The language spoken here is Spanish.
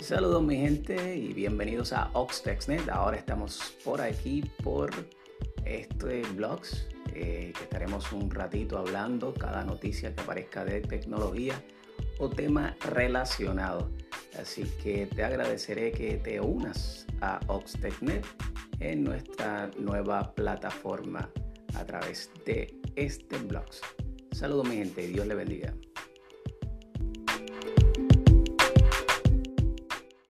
Saludos mi gente y bienvenidos a OxTextNet. Ahora estamos por aquí por este blogs eh, que estaremos un ratito hablando cada noticia que aparezca de tecnología o tema relacionado. Así que te agradeceré que te unas a OxTechNet en nuestra nueva plataforma a través de este blog. Saludos mi gente, y Dios le bendiga.